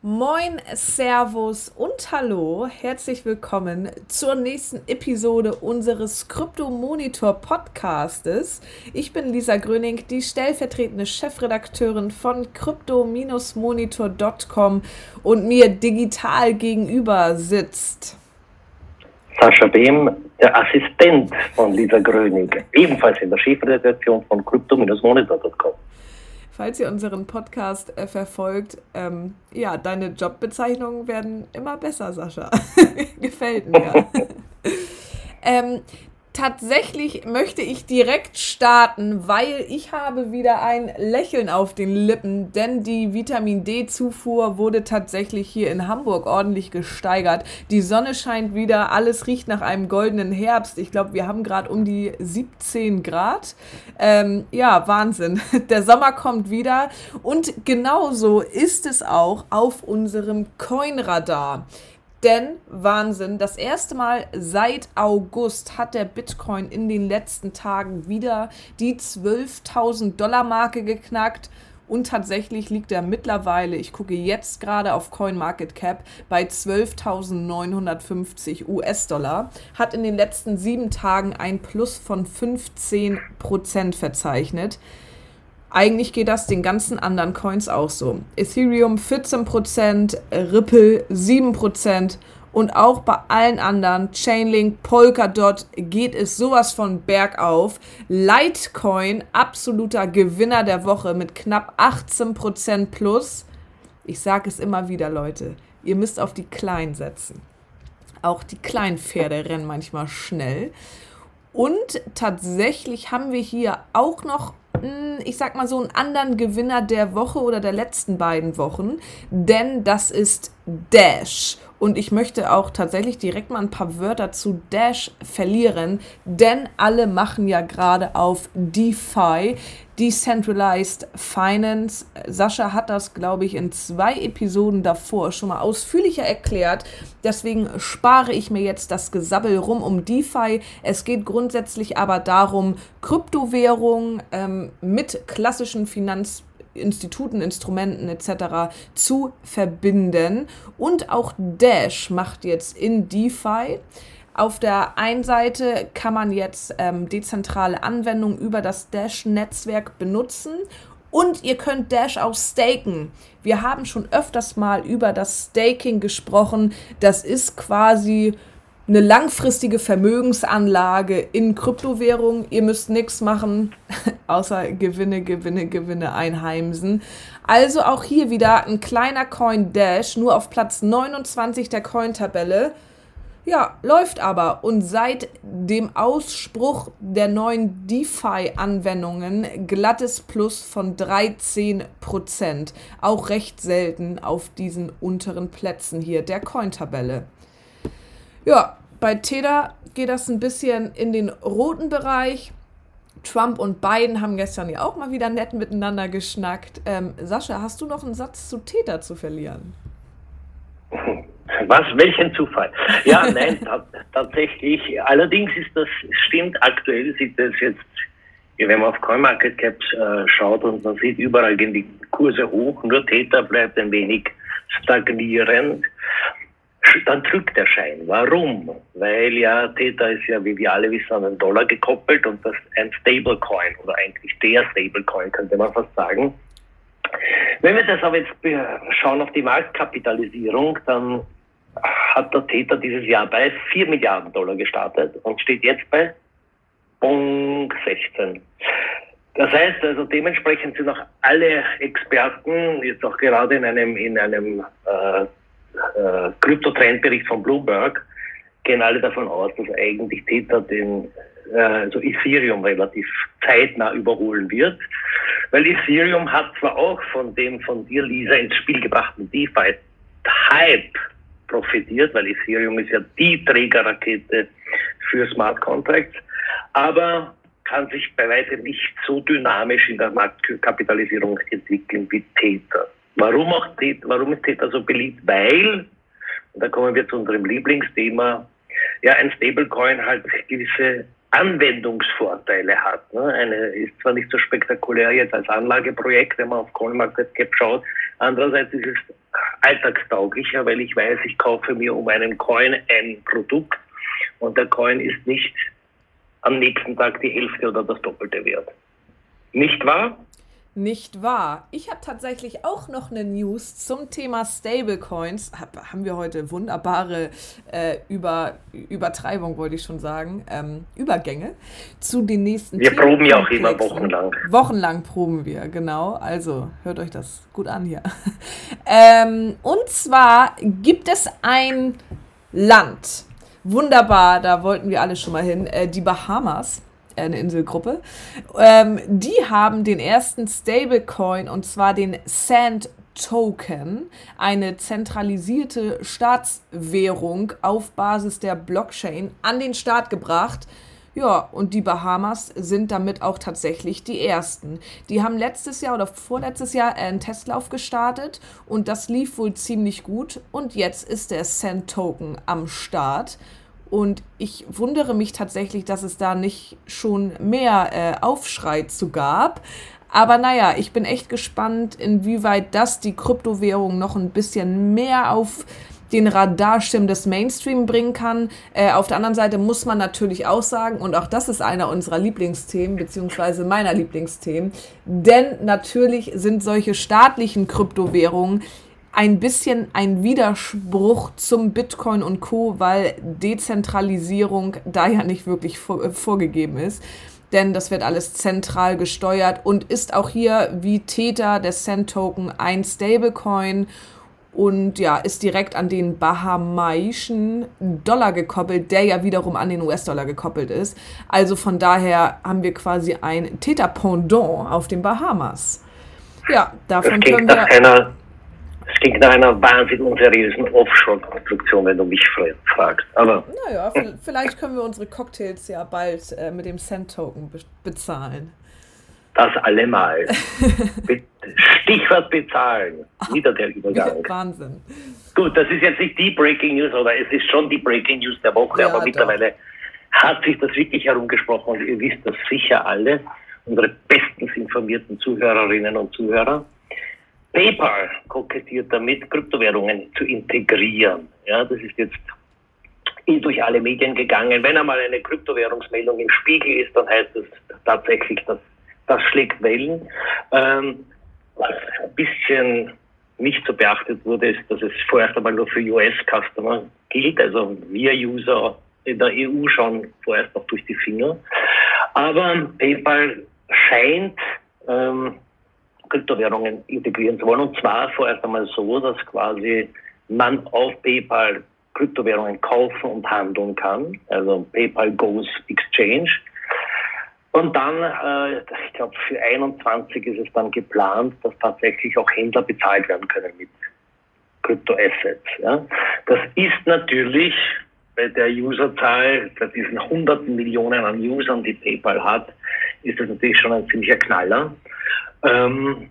Moin, Servus und Hallo, herzlich willkommen zur nächsten Episode unseres Krypto Monitor Podcastes. Ich bin Lisa Gröning, die stellvertretende Chefredakteurin von crypto-monitor.com und mir digital gegenüber sitzt. Sascha Behm, der Assistent von Lisa Gröning, ebenfalls in der Chefredaktion von crypto-monitor.com falls ihr unseren Podcast äh, verfolgt, ähm, ja, deine Jobbezeichnungen werden immer besser, Sascha. Gefällt mir. ähm, tatsächlich möchte ich direkt starten, weil ich habe wieder ein Lächeln auf den Lippen, denn die Vitamin D-Zufuhr wurde tatsächlich hier in Hamburg ordentlich gesteigert. Die Sonne scheint wieder, alles riecht nach einem goldenen Herbst. Ich glaube, wir haben gerade um die 17 Grad. Ähm, ja, Wahnsinn. Der Sommer kommt wieder und genauso ist es auch auf unserem Coinradar. Denn Wahnsinn, das erste Mal seit August hat der Bitcoin in den letzten Tagen wieder die 12.000 Dollar Marke geknackt. Und tatsächlich liegt er mittlerweile, ich gucke jetzt gerade auf CoinMarketCap, bei 12.950 US-Dollar. Hat in den letzten sieben Tagen ein Plus von 15% verzeichnet. Eigentlich geht das den ganzen anderen Coins auch so. Ethereum 14%, Ripple 7% und auch bei allen anderen, Chainlink, Polkadot, geht es sowas von bergauf. Litecoin, absoluter Gewinner der Woche mit knapp 18% plus. Ich sage es immer wieder, Leute, ihr müsst auf die Kleinen setzen. Auch die kleinen Pferde rennen manchmal schnell. Und tatsächlich haben wir hier auch noch ich sag mal so, einen anderen Gewinner der Woche oder der letzten beiden Wochen, denn das ist Dash. Und ich möchte auch tatsächlich direkt mal ein paar Wörter zu Dash verlieren, denn alle machen ja gerade auf DeFi, Decentralized Finance. Sascha hat das, glaube ich, in zwei Episoden davor schon mal ausführlicher erklärt. Deswegen spare ich mir jetzt das Gesabbel rum um DeFi. Es geht grundsätzlich aber darum, Kryptowährungen ähm, mit klassischen Finanz Instituten, Instrumenten etc. zu verbinden. Und auch Dash macht jetzt in DeFi. Auf der einen Seite kann man jetzt ähm, dezentrale Anwendungen über das Dash-Netzwerk benutzen und ihr könnt Dash auch staken. Wir haben schon öfters mal über das Staking gesprochen. Das ist quasi eine langfristige Vermögensanlage in Kryptowährung. Ihr müsst nichts machen, außer Gewinne, Gewinne, Gewinne einheimsen. Also auch hier wieder ein kleiner Coin Dash, nur auf Platz 29 der Coin-Tabelle. Ja, läuft aber. Und seit dem Ausspruch der neuen DeFi-Anwendungen glattes Plus von 13%. Auch recht selten auf diesen unteren Plätzen hier der Coin-Tabelle. Ja, bei Teda geht das ein bisschen in den roten Bereich. Trump und Biden haben gestern ja auch mal wieder nett miteinander geschnackt. Ähm, Sascha, hast du noch einen Satz zu Täter zu verlieren? Was? Welchen Zufall? Ja, nein, tatsächlich. Allerdings ist das, stimmt, aktuell sieht das jetzt, wenn man auf CoinMarketCap äh, schaut und man sieht, überall gehen die Kurse hoch, nur Täter bleibt ein wenig stagnierend dann drückt der Schein. Warum? Weil ja Theta ist ja, wie wir alle wissen, an den Dollar gekoppelt und das ein Stablecoin oder eigentlich der Stablecoin, könnte man fast sagen. Wenn wir das aber jetzt schauen auf die Marktkapitalisierung, dann hat der Theta dieses Jahr bei 4 Milliarden Dollar gestartet und steht jetzt bei Bong 16. Das heißt also dementsprechend sind auch alle Experten jetzt auch gerade in einem in einem äh, äh, Krypto-Trendbericht von Bloomberg gehen alle davon aus, dass eigentlich Tether den äh, also Ethereum relativ zeitnah überholen wird. Weil Ethereum hat zwar auch von dem von dir, Lisa, ins Spiel gebrachten DeFi-Hype profitiert, weil Ethereum ist ja die Trägerrakete für Smart Contracts, aber kann sich bei weitem nicht so dynamisch in der Marktkapitalisierung entwickeln wie Tether. Warum, auch warum ist Theta so beliebt? Weil, und da kommen wir zu unserem Lieblingsthema, ja, ein Stablecoin halt gewisse Anwendungsvorteile hat. Ne? Eine ist zwar nicht so spektakulär jetzt als Anlageprojekt, wenn man auf CoinMarketCap schaut, andererseits ist es alltagstauglicher, weil ich weiß, ich kaufe mir um einen Coin ein Produkt und der Coin ist nicht am nächsten Tag die Hälfte oder das Doppelte wert. Nicht wahr? Nicht wahr? Ich habe tatsächlich auch noch eine News zum Thema Stablecoins. Hab, haben wir heute wunderbare äh, Über, Übertreibung, wollte ich schon sagen, ähm, Übergänge zu den nächsten Wir proben ja auch immer wochenlang. Wochenlang proben wir, genau. Also hört euch das gut an hier. ähm, und zwar gibt es ein Land. Wunderbar, da wollten wir alle schon mal hin. Äh, die Bahamas eine Inselgruppe. Ähm, die haben den ersten Stablecoin und zwar den Sand Token, eine zentralisierte Staatswährung auf Basis der Blockchain, an den Start gebracht. Ja, und die Bahamas sind damit auch tatsächlich die ersten. Die haben letztes Jahr oder vorletztes Jahr einen Testlauf gestartet und das lief wohl ziemlich gut. Und jetzt ist der Sand Token am Start. Und ich wundere mich tatsächlich, dass es da nicht schon mehr äh, Aufschrei zu gab. Aber naja, ich bin echt gespannt, inwieweit das die Kryptowährung noch ein bisschen mehr auf den Radarschirm des Mainstream bringen kann. Äh, auf der anderen Seite muss man natürlich auch sagen, und auch das ist einer unserer Lieblingsthemen, beziehungsweise meiner Lieblingsthemen, denn natürlich sind solche staatlichen Kryptowährungen ein bisschen ein Widerspruch zum Bitcoin und Co, weil Dezentralisierung da ja nicht wirklich vor, äh, vorgegeben ist. Denn das wird alles zentral gesteuert und ist auch hier wie Täter des Cent-Token ein Stablecoin und ja, ist direkt an den bahamaischen Dollar gekoppelt, der ja wiederum an den US-Dollar gekoppelt ist. Also von daher haben wir quasi ein Täter-Pendant auf den Bahamas. Ja, davon können wir. Einer es klingt nach einer wahnsinnig unseriösen Offshore-Konstruktion, wenn du mich fragst. Aber naja, vielleicht können wir unsere Cocktails ja bald äh, mit dem Cent-Token be bezahlen. Das allemal. Stichwort bezahlen. Wieder der Übergang. Wahnsinn. Gut, das ist jetzt nicht die Breaking News, oder es ist schon die Breaking News der Woche, ja, aber mittlerweile hat sich das wirklich herumgesprochen und ihr wisst das sicher alle, unsere bestens informierten Zuhörerinnen und Zuhörer. PayPal kokettiert damit, Kryptowährungen zu integrieren. Ja, das ist jetzt durch alle Medien gegangen. Wenn einmal eine Kryptowährungsmeldung im Spiegel ist, dann heißt es tatsächlich, dass das schlägt Wellen. Ähm, was ein bisschen nicht so beachtet wurde, ist, dass es vorerst einmal nur für US-Customer gilt. Also wir User in der EU schauen vorerst noch durch die Finger. Aber PayPal scheint ähm, Kryptowährungen integrieren zu wollen. Und zwar vorerst einmal so, dass quasi man auf PayPal Kryptowährungen kaufen und handeln kann. Also PayPal Goes Exchange. Und dann, äh, ich glaube, für 21 ist es dann geplant, dass tatsächlich auch Händler bezahlt werden können mit Kryptoassets. Ja. Das ist natürlich bei der Userzahl, bei diesen hunderten Millionen an Usern, die PayPal hat, ist das natürlich schon ein ziemlicher Knaller. Ähm,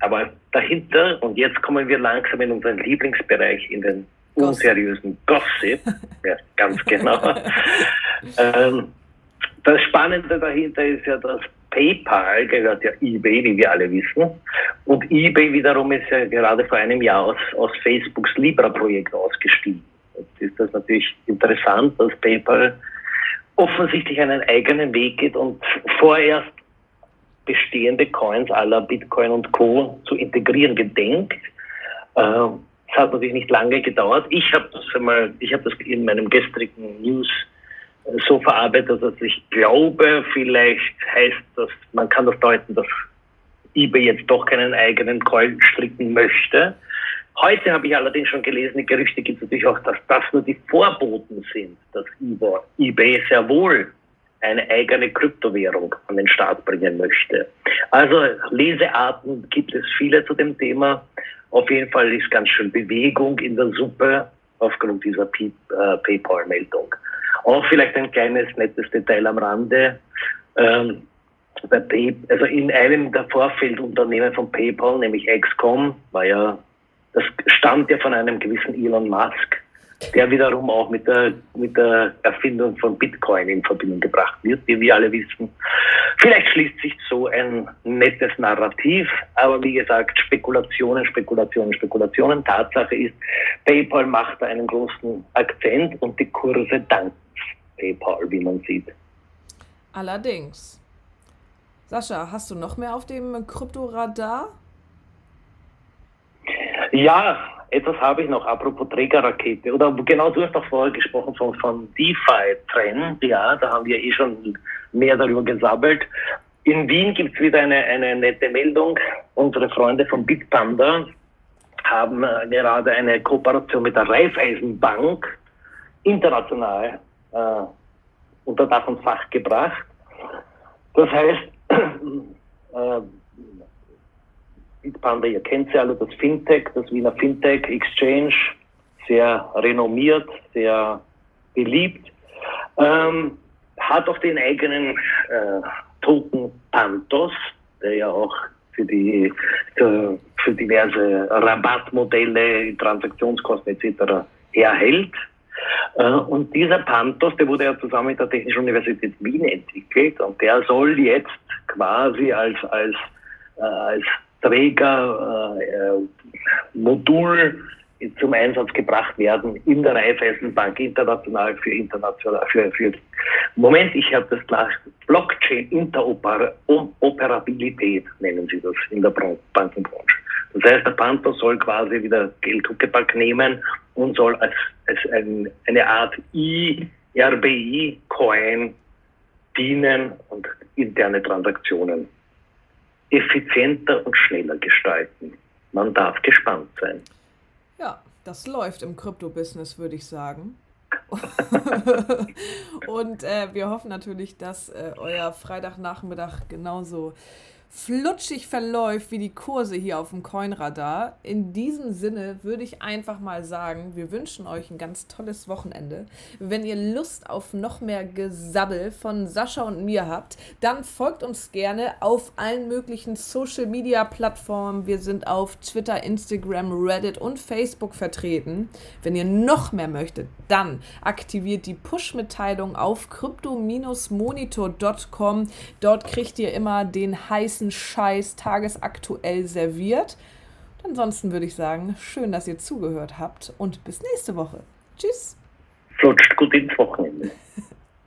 aber dahinter, und jetzt kommen wir langsam in unseren Lieblingsbereich, in den unseriösen Gossip, ja, ganz genau. ähm, das Spannende dahinter ist ja, dass PayPal gehört ja eBay, wie wir alle wissen. Und eBay wiederum ist ja gerade vor einem Jahr aus, aus Facebooks Libra-Projekt ausgestiegen. Jetzt ist das natürlich interessant, dass PayPal offensichtlich einen eigenen Weg geht und vorerst bestehende Coins aller Bitcoin und Co. zu integrieren gedenkt. Äh, es hat natürlich nicht lange gedauert. Ich habe das einmal, ich habe das in meinem gestrigen News äh, so verarbeitet, dass ich glaube, vielleicht heißt das, man kann das deuten, dass eBay jetzt doch keinen eigenen Coin stricken möchte. Heute habe ich allerdings schon gelesen, die Gerüchte gibt es natürlich auch, dass das nur die Vorboten sind, dass eBay sehr wohl eine eigene Kryptowährung an den Start bringen möchte. Also Lesearten gibt es viele zu dem Thema. Auf jeden Fall ist ganz schön Bewegung in der Suppe aufgrund dieser äh, PayPal-Meldung. Auch vielleicht ein kleines nettes Detail am Rande. Ähm, bei Pay, also in einem der Vorfeldunternehmen von PayPal, nämlich XCOM, war ja, das stammt ja von einem gewissen Elon Musk, der wiederum auch mit der, mit der Erfindung von Bitcoin in Verbindung gebracht wird, wie wir alle wissen. Vielleicht schließt sich so ein nettes Narrativ, aber wie gesagt, Spekulationen, Spekulationen, Spekulationen. Tatsache ist, PayPal macht da einen großen Akzent und die Kurse danken PayPal, wie man sieht. Allerdings. Sascha, hast du noch mehr auf dem Kryptoradar? Ja, etwas habe ich noch, apropos Trägerrakete. Oder genau, du hast doch vorher gesprochen von, von DeFi-Trend. Ja, da haben wir eh schon mehr darüber gesabbelt. In Wien gibt es wieder eine, eine nette Meldung. Unsere Freunde von Bitpanda haben äh, gerade eine Kooperation mit der Raiffeisenbank international äh, unter Dach und Fach gebracht. Das heißt, äh, Bitpanda, ihr kennt sie alle, das Fintech, das Wiener Fintech Exchange, sehr renommiert, sehr beliebt, ähm, hat auch den eigenen äh, Token Pantos, der ja auch für die für, für diverse Rabattmodelle, Transaktionskosten etc. erhält. Äh, und dieser Pantos, der wurde ja zusammen mit der Technischen Universität Wien entwickelt und der soll jetzt quasi als, als, äh, als Träger, äh, Modul zum Einsatz gebracht werden in der Raiffeisenbank international für international für, für Moment, ich habe das klar Blockchain Interoperabilität nennen sie das in der Bankenbranche. Das heißt, der Panther soll quasi wieder Geld Huckepack nehmen und soll als, als ein, eine Art IRBI-Coin dienen und interne Transaktionen effizienter und schneller gestalten. Man darf gespannt sein. Ja, das läuft im Krypto-Business, würde ich sagen. und äh, wir hoffen natürlich, dass äh, euer Freitagnachmittag genauso flutschig verläuft wie die Kurse hier auf dem Coinradar. In diesem Sinne würde ich einfach mal sagen, wir wünschen euch ein ganz tolles Wochenende. Wenn ihr Lust auf noch mehr Gesabbel von Sascha und mir habt, dann folgt uns gerne auf allen möglichen Social Media Plattformen. Wir sind auf Twitter, Instagram, Reddit und Facebook vertreten. Wenn ihr noch mehr möchtet, dann aktiviert die Push-Mitteilung auf crypto-monitor.com. Dort kriegt ihr immer den heißen heißen Scheiß tagesaktuell serviert. Und ansonsten würde ich sagen, schön, dass ihr zugehört habt und bis nächste Woche. Tschüss. Flutscht gut ins Wochenende.